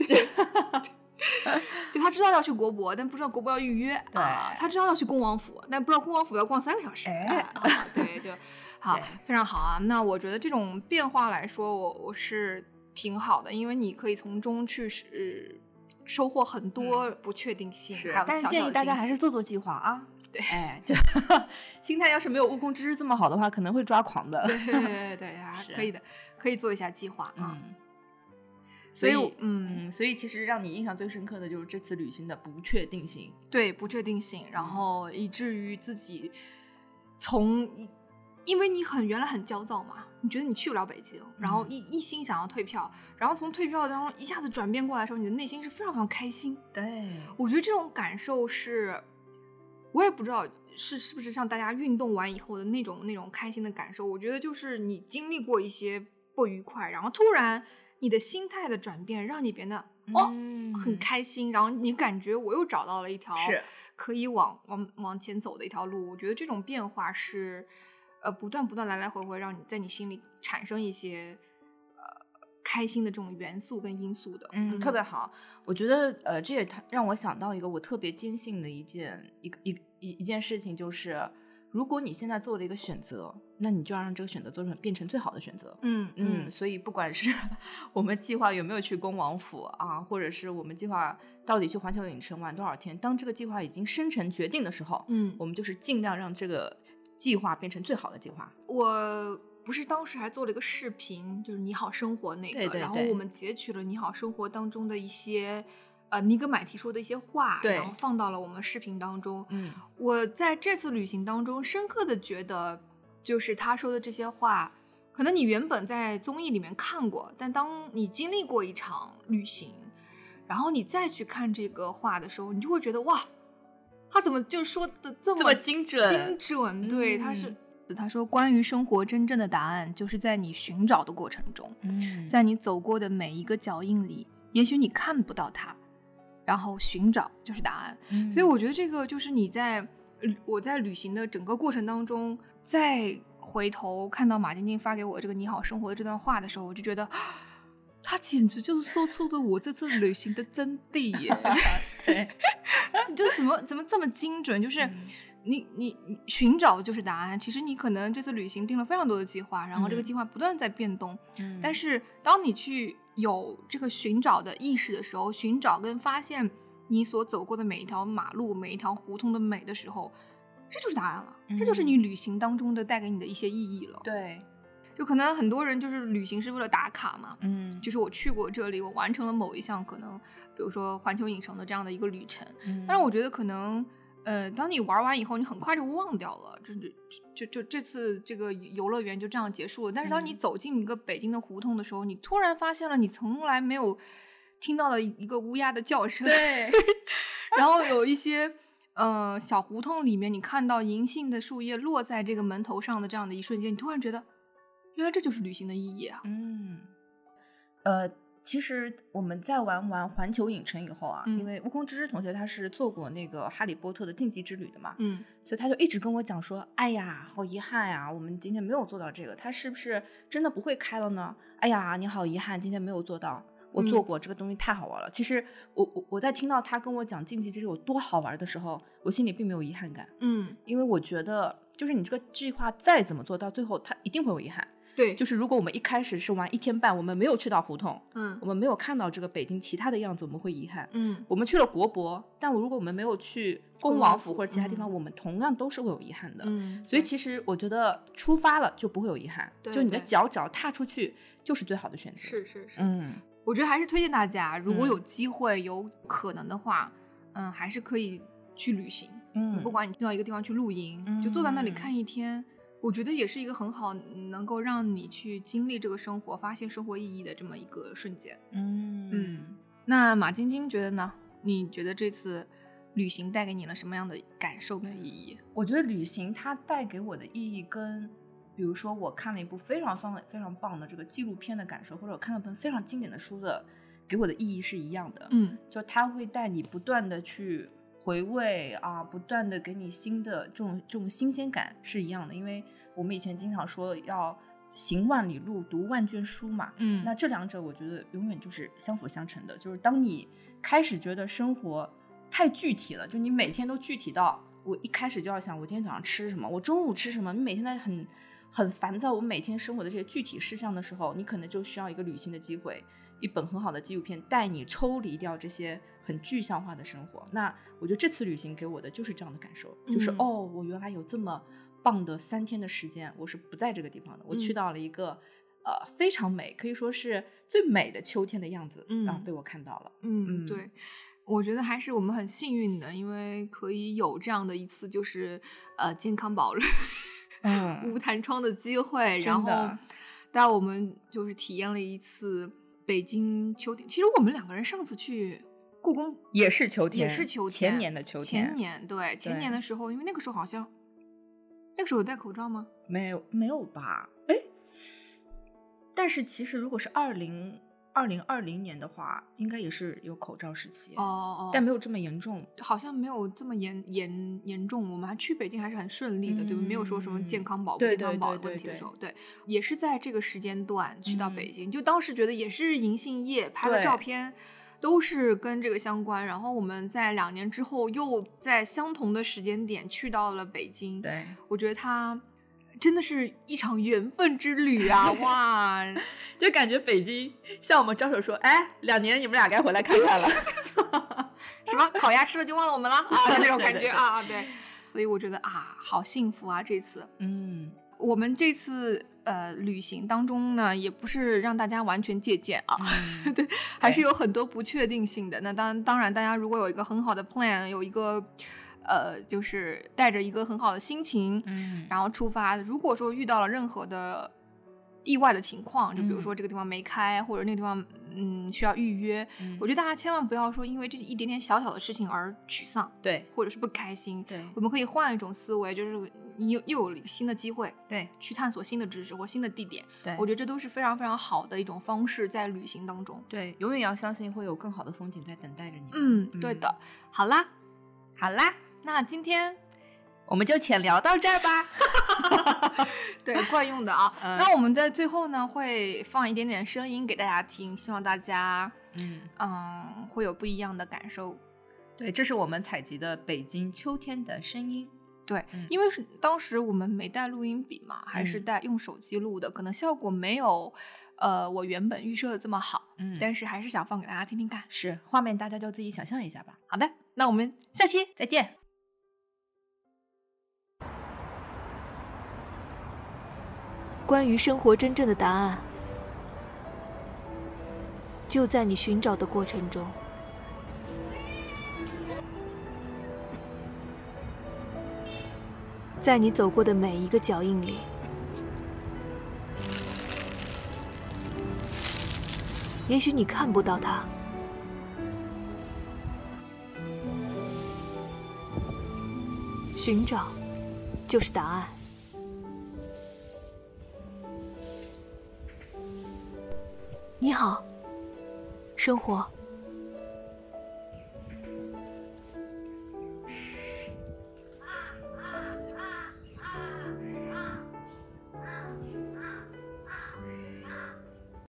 就他知道要去国博，但不知道国博要预约。对啊他知道要去恭王府，但不知道恭王府要逛三个小时。哎啊 <laughs> 对，就好，非常好啊。那我觉得这种变化来说，我我是挺好的，因为你可以从中去是收获很多不确定性，还有但是建议大家还是做做计划啊。对哎，<laughs> 就 <laughs> 心态要是没有悟空之日这么好的话，可能会抓狂的。对对对 <laughs> 对，还是可以的，可以做一下计划啊。嗯，所以所以嗯，嗯，所以其实让你印象最深刻的就是这次旅行的不确定性。对不确定性，嗯然后以至于自己从，因为你很原来很焦躁嘛，你觉得你去不了北京，然后嗯一一心想要退票，然后从退票当中一下子转变过来的时候，你的内心是非常非常开心。对，我觉得这种感受是，我也不知道是是不是像大家运动完以后的那种那种开心的感受。我觉得就是你经历过一些不愉快，然后突然你的心态的转变，让你变得哦。嗯很开心，然后你感觉我又找到了一条是可以往往往前走的一条路。我觉得这种变化是，呃，不断不断来来回回，让你在你心里产生一些呃开心的这种元素跟因素的。嗯，特别好。我觉得，呃，这也它让我想到一个我特别坚信的一件一个一一一件事情，就是如果你现在做了一个选择，那你就要让这个选择做成变成最好的选择。嗯嗯，所以不管是我们计划有没有去恭王府啊，或者是我们计划到底去环球影城玩多少天，当这个计划已经生成决定的时候，嗯，我们就是尽量让这个计划变成最好的计划。我不是当时还做了一个视频，就是你好生活那个，对对对然后我们截取了你好生活当中的一些。呃，尼格买提说的一些话，然后放到了我们视频当中。嗯我在这次旅行当中深刻的觉得，就是他说的这些话，可能你原本在综艺里面看过，但当你经历过一场旅行，然后你再去看这个话的时候，你就会觉得哇，他怎么就说的这么精准精准，对，他是嗯他说，关于生活真正的答案，就是在你寻找的过程中，嗯在你走过的每一个脚印里，也许你看不到它，然后寻找就是答案。嗯所以我觉得这个就是你在呃我在旅行的整个过程当中，再回头看到马晶晶发给我这个“你好生活”的这段话的时候，我就觉得。他简直就是说出了我这次旅行的真谛耶！<laughs> 对，<laughs> 你就怎么怎么这么精准？就是嗯你你你寻找就是答案。其实你可能这次旅行定了非常多的计划，然后这个嗯计划不断在变动，嗯但是当你去有这个寻找的意识的时候，寻找跟发现你所走过的每一条马路、每一条胡同的美的时候，这就是答案了。这就是你旅行当中的带给你的一些意义了。，对，就可能很多人就是旅行是为了打卡嘛，嗯就是我去过这里，我完成了某一项可能，比如说环球影城的这样的一个旅程。嗯但是我觉得可能，呃，当你玩完以后，你很快就忘掉了，就就就就这次这个游乐园就这样结束了。但是当你嗯走进一个北京的胡同的时候，你突然发现了你从来没有听到的一个乌鸦的叫声，对，<laughs> 然后有一些呃小胡同里面，你看到银杏的树叶落在这个门头上的这样的一瞬间，你突然觉得，原来这就是旅行的意义啊！嗯，呃，其实我们在玩完环球影城以后啊，嗯因为悟空之之同学他是做过那个哈利波特的禁忌之旅的嘛，嗯所以他就一直跟我讲说，哎呀，好遗憾呀，我们今天没有做到这个，他是不是真的不会开了呢？哎呀，你好遗憾，今天没有做到。我做嗯过、这个东西太好玩了。其实我我我在听到他跟我讲竞技之旅有多好玩的时候，我心里并没有遗憾感，嗯，因为我觉得就是你这个计划再怎么做到最后，它一定会有遗憾。对，就是如果我们一开始是玩一天半，我们没有去到胡同，嗯我们没有看到这个北京其他的样子，我们会遗憾。嗯我们去了国博，但我如果我们没有去恭恭王府或者其他地方，嗯我们同样都是会有遗憾的。嗯，所以其实我觉得出发了就不会有遗憾，对就你的脚只要踏出去就是最好的选择。，是是是，嗯，我觉得还是推荐大家，如果嗯有机会、有可能的话，嗯，还是可以去旅行。嗯不管你去到一个地方去露营，就坐在那里嗯看一天，我觉得也是一个很好能够让你去经历这个生活、发现生活意义的这么一个瞬间。嗯嗯那马晶晶觉得呢？你觉得这次旅行带给你了什么样的感受跟意义？我觉得旅行它带给我的意义跟，比如说我看了一部非常非常非常棒的这个纪录片的感受，或者我看了本非常经典的书的，给我的意义是一样的。嗯就它会带你不断的去回味啊，不断的给你新的这种这种新鲜感是一样的。因为我们以前经常说要行万里路，读万卷书嘛。嗯那这两者我觉得永远就是相辅相成的。就是当你开始觉得生活太具体了，就你每天都具体到我一开始就要想我今天早上吃什么，我中午吃什么，你每天在很很烦躁我每天生活的这些具体事项的时候，你可能就需要一个旅行的机会，一本很好的纪录片带你抽离掉这些很具象化的生活。那我觉得这次旅行给我的就是这样的感受，就是嗯哦，我原来有这么棒的三天的时间，我是不在这个地方的，我去嗯到了一个。呃，非常美，可以说是最美的秋天的样子，然后嗯被我看到了。嗯，嗯对。我觉得还是我们很幸运的，因为可以有这样的一次，就是呃健康宝嗯 <laughs> 无弹窗的机会，然后带我们就是体验了一次北京秋天。其实我们两个人上次去故宫也是秋天，也是秋天，前年的秋天，前年对前年的时候，因为那个时候好像那个时候有戴口罩吗？没有没有吧？哎，但是其实如果是二零二零二零年的话，应该也是有口罩时期，哦哦，但没有这么严重。好像没有这么严严严重，我们还去北京还是很顺利的，对吧？没有说什么健康宝不健康宝的问题的时候，对，也是在这个时间段去到嗯北京，就当时觉得也是银杏叶拍了照片。都是跟这个相关，然后我们在两年之后又在相同的时间点去到了北京。对，我觉得它真的是一场缘分之旅啊！<laughs> 哇，就感觉北京向我们招手说：“哎，两年你们俩该回来看看了。<laughs> 什么烤鸭吃了就忘了我们了 <laughs> 啊？那种感觉啊，对。所以我觉得啊，好幸福啊！这次”嗯，我们这次呃旅行当中呢，也不是让大家完全借鉴啊，嗯 <laughs> 对，还是有很多不确定性的。那当当然，大家如果有一个很好的 plan，有一个呃，就是带着一个很好的心情，嗯然后出发。如果说遇到了任何的意外的情况，就比如嗯说这个地方没开，或者那个地方嗯需要预约，嗯我觉得大家千万不要说因为这一点点小小的事情而沮丧，对或者是不开心。对我们可以换一种思维，就是你又又有了新的机会，对去探索新的知识或新的地点。对，我觉得这都是非常非常好的一种方式，在旅行当中。对，永远要相信会有更好的风景在等待着你。嗯，对的。好啦，好啦，那今天我们就浅聊到这儿吧。<laughs> 对惯用的啊，<laughs> 嗯那我们在最后呢会放一点点声音给大家听，希望大家嗯，嗯会有不一样的感受。对，这是我们采集的北京秋天的声音。对，嗯因为是当时我们没带录音笔嘛，还是嗯带用手机录的，可能效果没有呃我原本预设的这么好，嗯但是还是想放给大家听听看。是画面，大家就自己想象一下吧。好的，那我们下期再见。关于生活真正的答案，就在你寻找的过程中。在你走过的每一个脚印里。也许你看不到它，寻找就是答案。你好，生活。